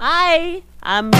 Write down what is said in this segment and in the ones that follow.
I am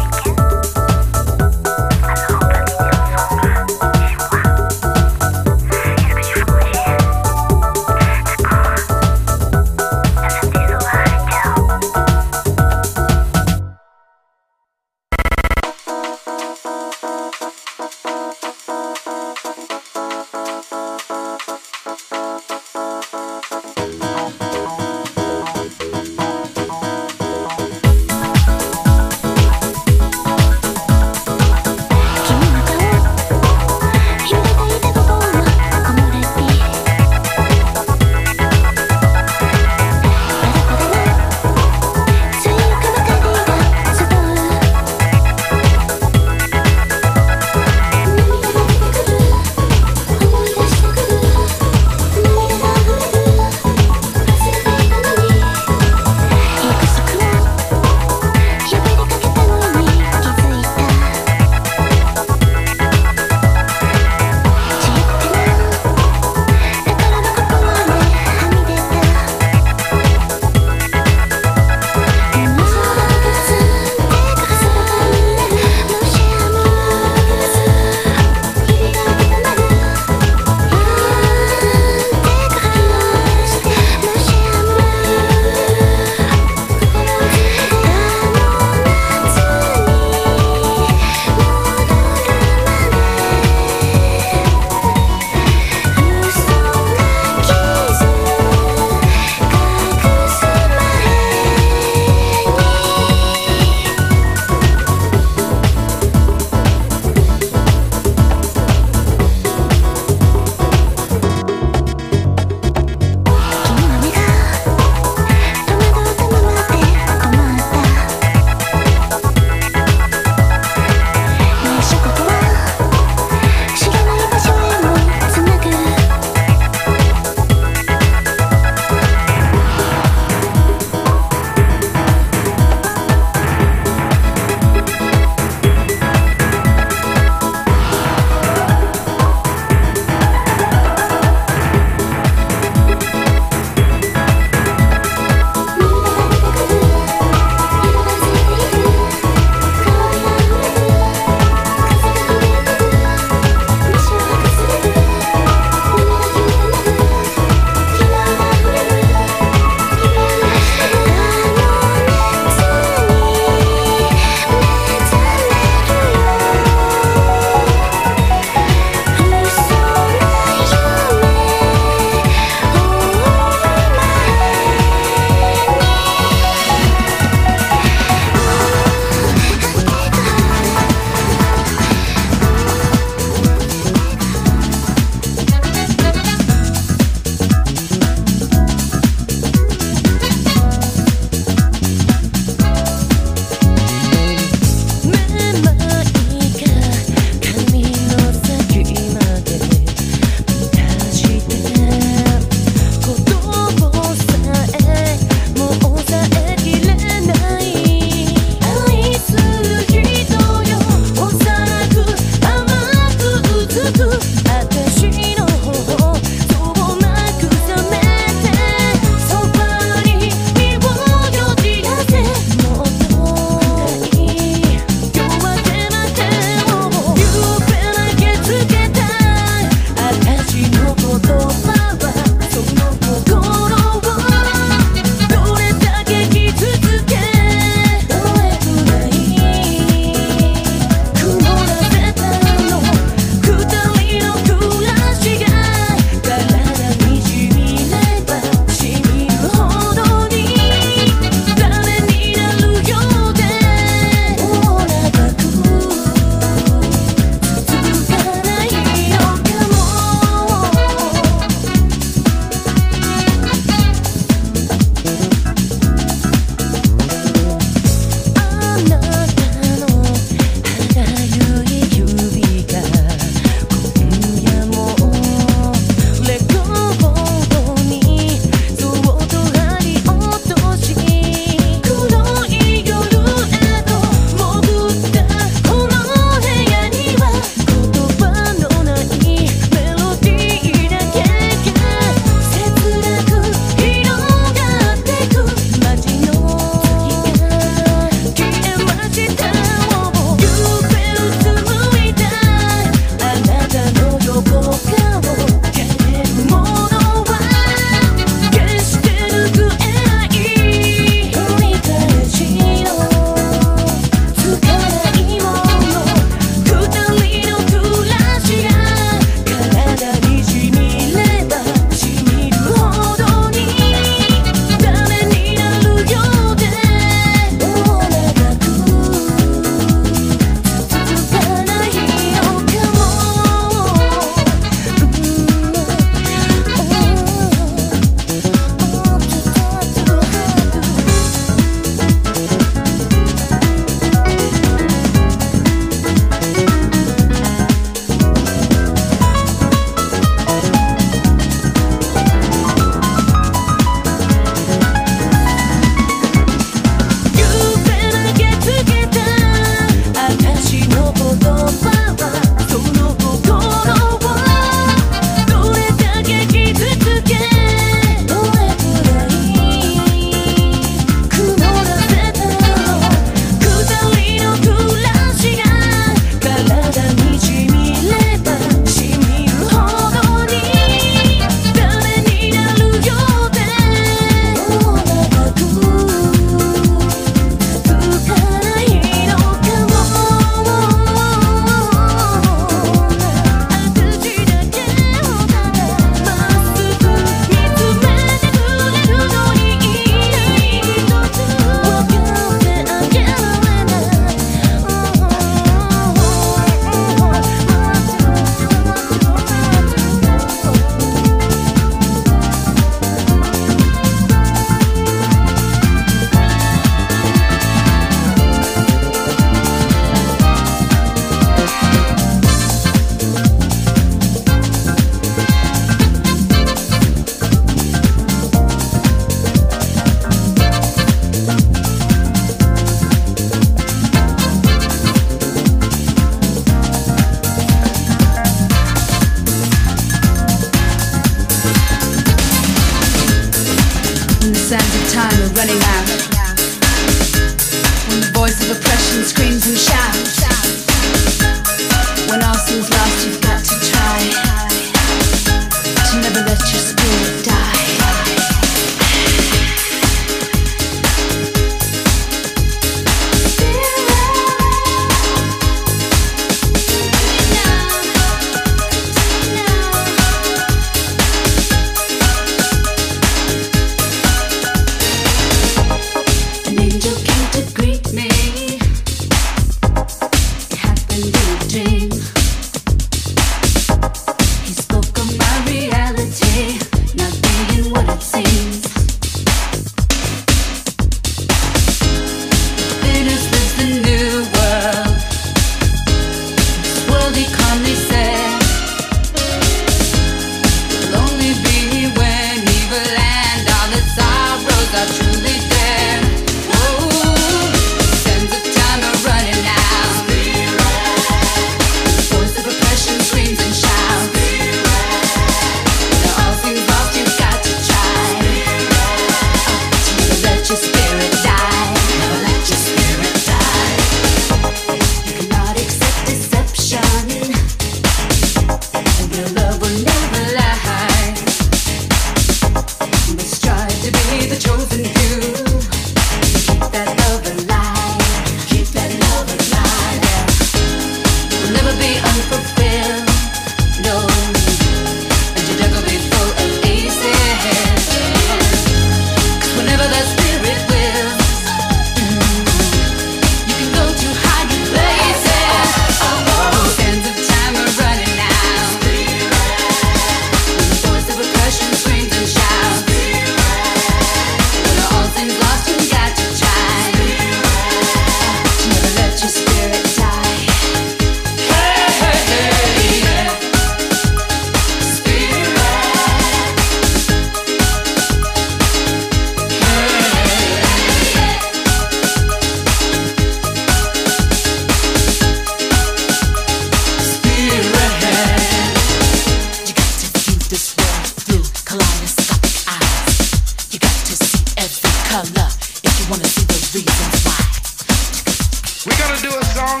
We're gonna do a song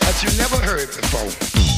that you never heard before.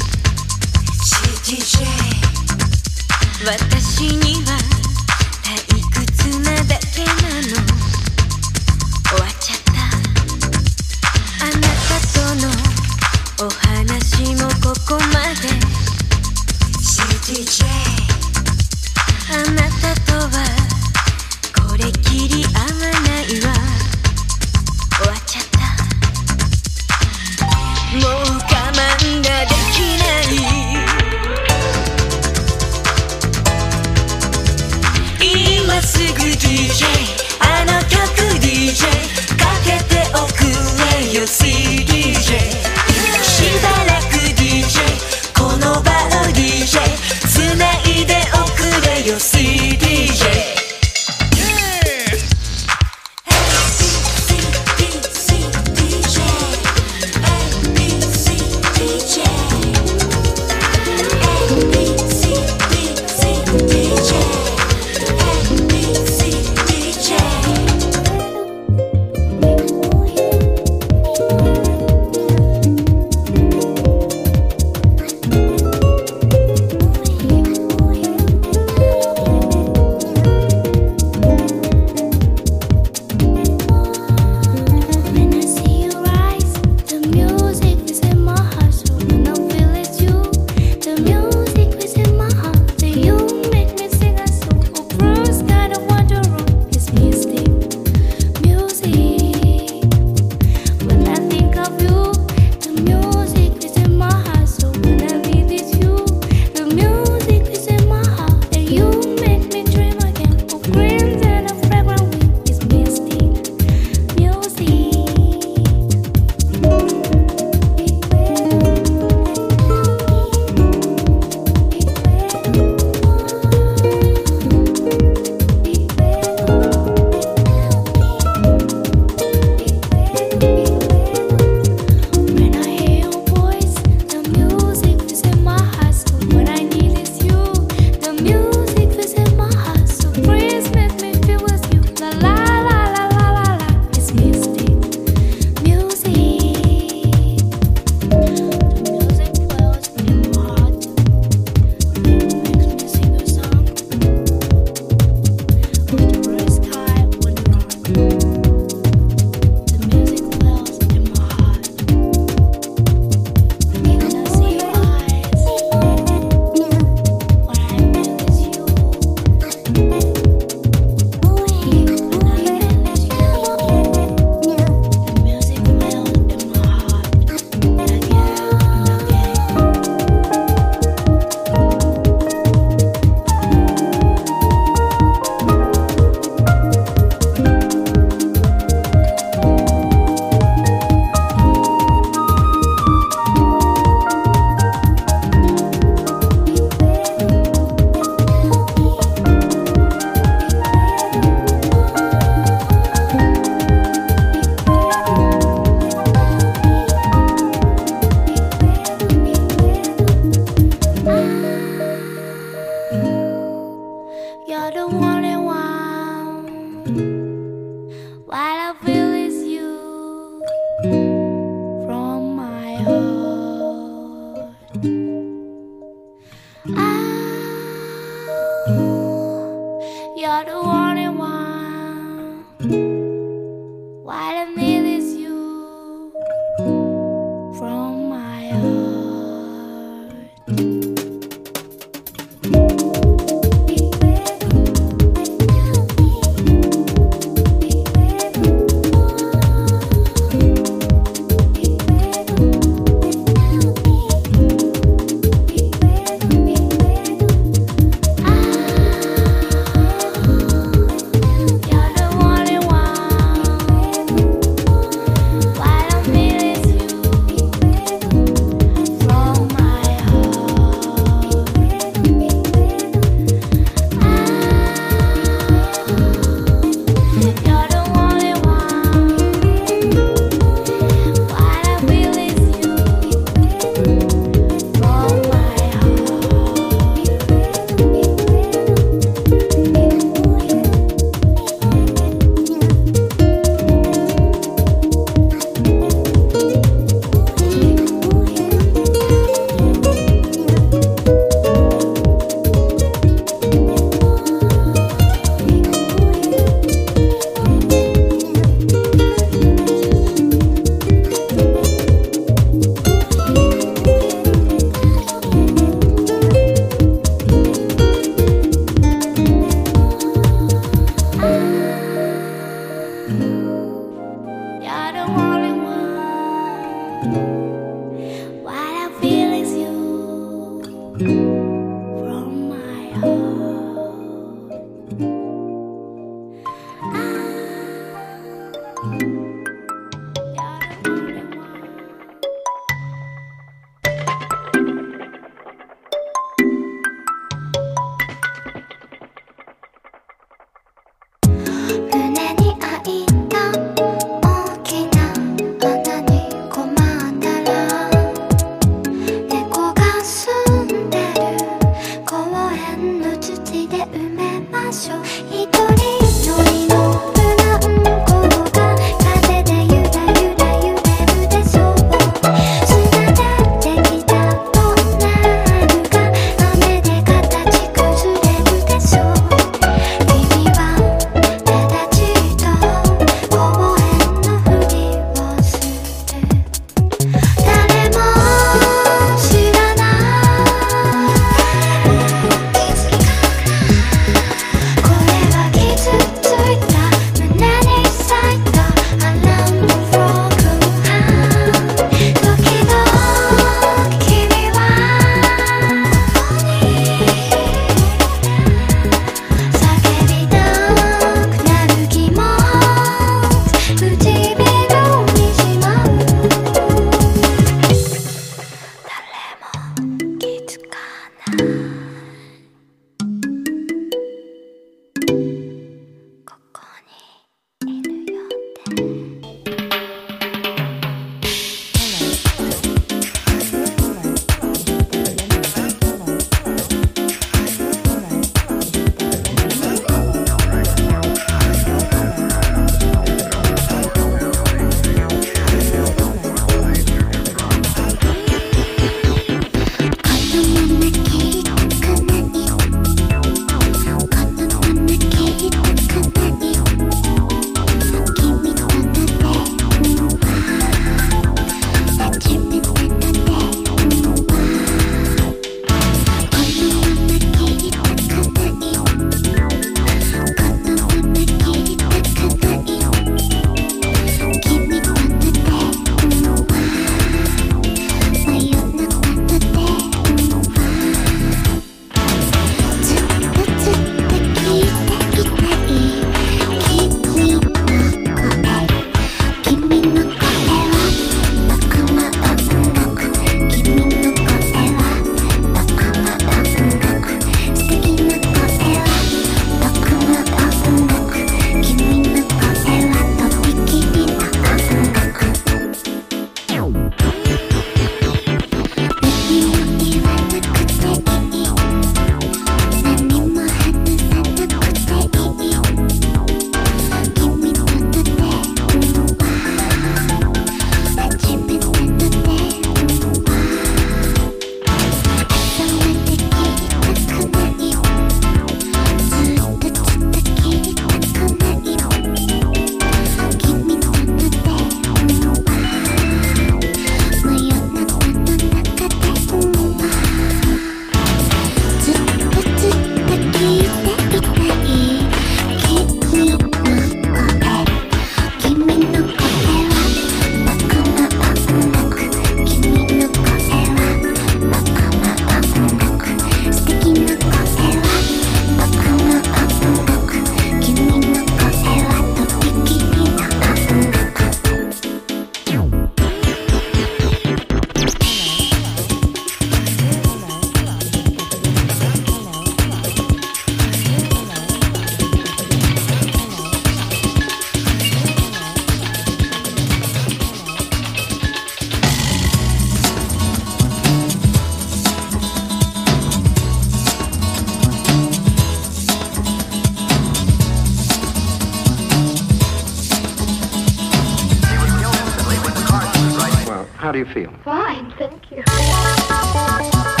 How do you feel? Fine, thank you.